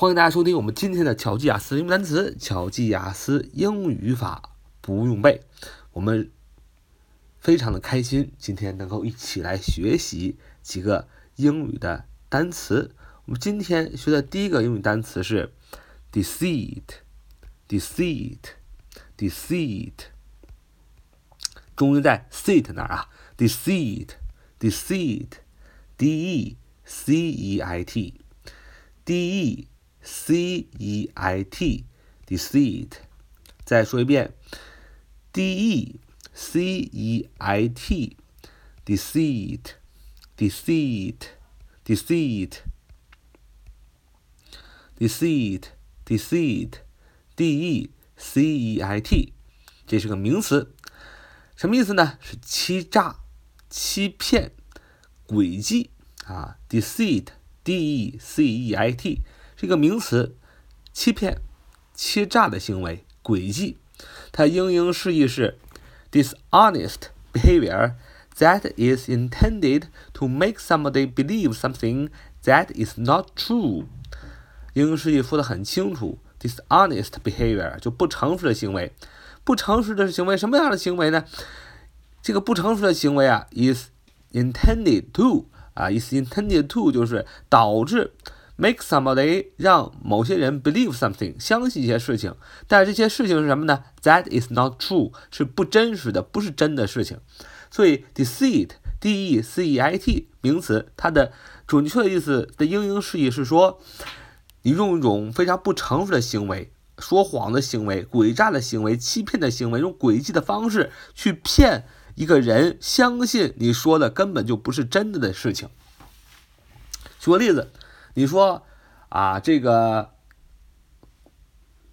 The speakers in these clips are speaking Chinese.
欢迎大家收听我们今天的巧记雅思英语单词、巧记雅思英语法不用背。我们非常的开心，今天能够一起来学习几个英语的单词。我们今天学的第一个英语单词是 deceit，deceit，deceit，重音在 seat 那儿啊，deceit，deceit，d e c e i t，d e。C E I T deceit，再说一遍，D E C E I T deceit deceit deceit deceit deceit D E C E I T，这是个名词，什么意思呢？是欺诈、欺骗、诡计啊，deceit D E C E I T。 这个名词，欺骗、欺诈的行为、诡计，它英英释义是 dishonest behavior that is intended to make somebody believe something that is not true。英英释义说的很清楚，dishonest behavior 就不诚实的行为，不诚实的行为什么样的行为呢？这个不诚实的行为啊，is intended to 啊，is intended to 就是导致。Make somebody 让某些人 believe something 相信一些事情，但这些事情是什么呢？That is not true 是不真实的，不是真的事情。所以 deceit d e c e i t 名词，它的准确的意思的英英释义是说，你用一种非常不诚实的行为、说谎的行为、诡诈的行为、欺骗的行为，用诡计的方式去骗一个人相信你说的根本就不是真的的事情。举个例子。你说啊，这个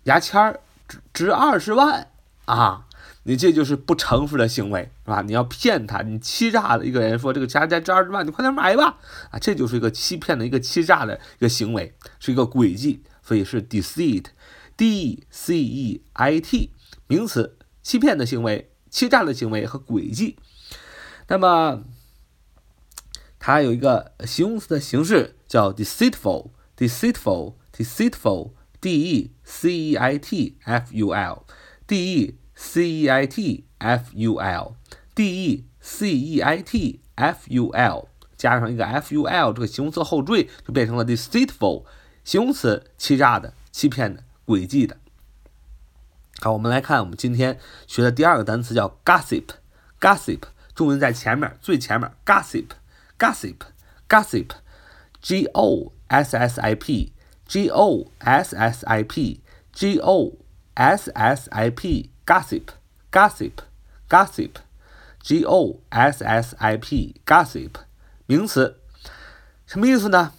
牙签儿值值二十万啊，你这就是不诚实的行为，是吧？你要骗他，你欺诈的一个人说这个牙签值二十万，你快点买吧啊，这就是一个欺骗的一个欺诈的一个行为，是一个诡计，所以是 deceit，d c e i t 名词，欺骗的行为、欺诈的行为和诡计。那么它有一个形容词的形式。叫 deceitful，deceitful，deceitful，d e c e i t f u l，d e c e i t f u l，d e c e i t f u l，加上一个 f u l 这个形容词后缀，就变成了 deceitful，形容词，欺诈的、欺骗的、诡计的。好，我们来看我们今天学的第二个单词叫 gossip，gossip，重音在前面，最前面，gossip，gossip，gossip。 G O S S I P G O S S I P G O S S I P gossip gossip gossip G O S S I P gossip 名词，什么意思呢？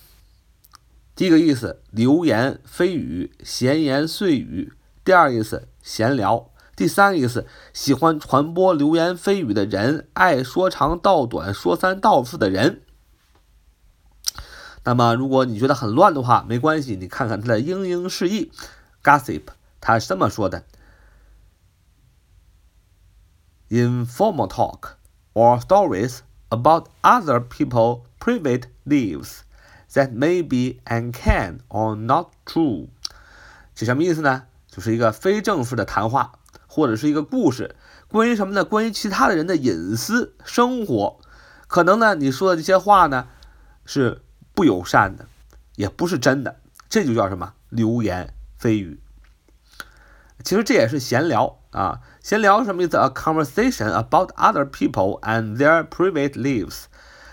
第一个意思，流言蜚语、闲言碎语；第二意思，闲聊；第三个意思，喜欢传播流言蜚语的人，爱说长道短、说三道四的人。那么，如果你觉得很乱的话，没关系，你看看它的英英释义。Gossip，它是这么说的：informal talk or stories about other people' private lives that may be and can or not true。是什么意思呢？就是一个非正式的谈话，或者是一个故事，关于什么呢？关于其他的人的隐私生活。可能呢，你说的这些话呢，是。不友善的，也不是真的，这就叫什么流言蜚语。其实这也是闲聊啊，闲聊什么意思？A conversation about other people and their private lives，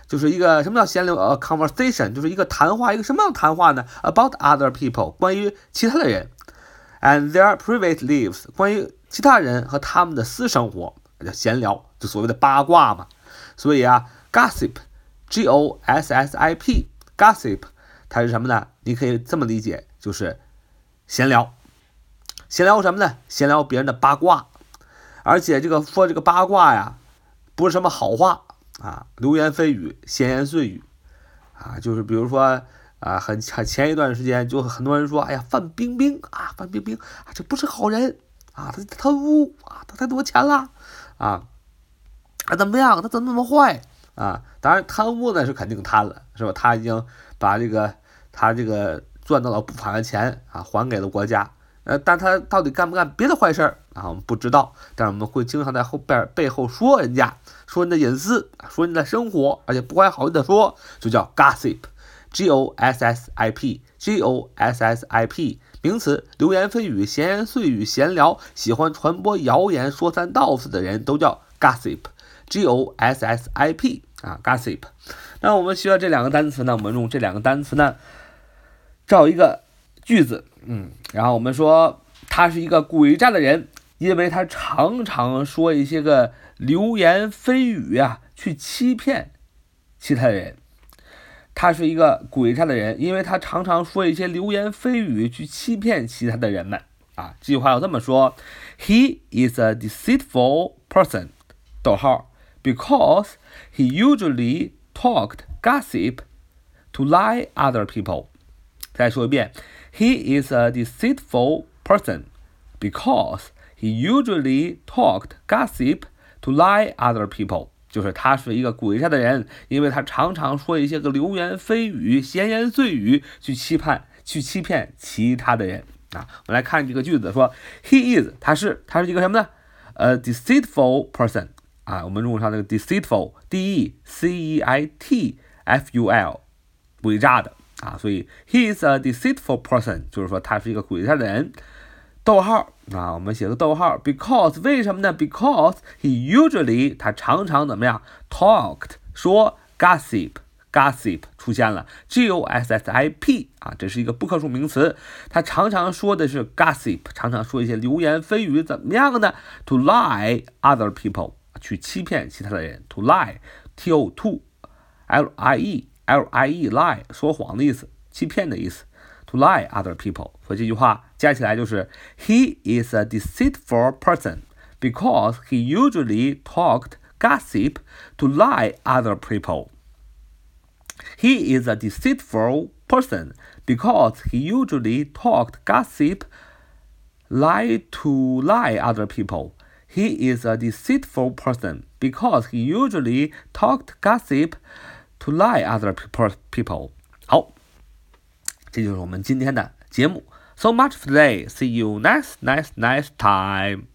就是一个什么叫闲聊？A conversation 就是一个谈话，一个什么样谈话呢？About other people，关于其他的人，and their private lives，关于其他人和他们的私生活，叫闲聊，就所谓的八卦嘛。所以啊，gossip，G O S S I P。Gossip，它是什么呢？你可以这么理解，就是闲聊。闲聊什么呢？闲聊别人的八卦，而且这个说这个八卦呀，不是什么好话啊，流言蜚语、闲言碎语啊，就是比如说啊，很很前一段时间就很多人说，哎呀，范冰冰啊，范冰冰啊，这不是好人啊，他贪污啊，他太多钱了啊，啊怎么样？他怎么那么坏？啊，当然贪污呢是肯定贪了，是吧？他已经把这个他这个赚到了不法的钱啊，还给了国家。呃，但他到底干不干别的坏事儿啊？我们不知道。但是我们会经常在后边背后说人家，说人的隐私，说人的生活，而且不怀好意的说，就叫 gossip，g o s s i p，g o s s i p，名词，流言蜚语、闲言碎语、闲聊，喜欢传播谣言、说三道四的人都叫 gossip G O S S I P 啊，gossip。那我们需要这两个单词呢？我们用这两个单词呢，造一个句子。嗯，然后我们说他是一个诡诈的人，因为他常常说一些个流言蜚语啊，去欺骗其他人。他是一个诡诈的人，因为他常常说一些流言蜚语去欺骗其他的人们。啊，这句话要这么说：He is a deceitful person，逗号 ，because he usually talked gossip to lie other people。再说一遍。He is a deceitful person because he usually talked gossip to lie other people。就是他是一个诡诈的人，因为他常常说一些个流言蜚语、闲言碎语去欺骗、去欺骗其他的人啊。我们来看这个句子，说 He is，他是，他是一个什么呢？A deceitful person 啊。我们用上那个 deceitful，d e c e i t f u l，诡诈的。啊，所以 he is a deceitful person，就是说他是一个诡诈的人。逗号啊，我们写个逗号，because 为什么呢？Because he usually 他常常怎么样？talked 说 gossip，gossip 出现了，g o s s i p 啊，这是一个不可数名词，他常常说的是 gossip，常常说一些流言蜚语，怎么样呢？To lie other people，去欺骗其他的人，to lie，t o to l i e。lie lie 说谎的意思，欺骗的意思。To lie other people，所以这句话加起来就是 He is a deceitful person because he usually talked gossip to lie other people. He is a deceitful person because he usually talked gossip lie to lie other people. He is a deceitful person because he usually talked gossip To lie other people, people. 好，这就是我们今天的节目。So much for today. See you next, next, next time.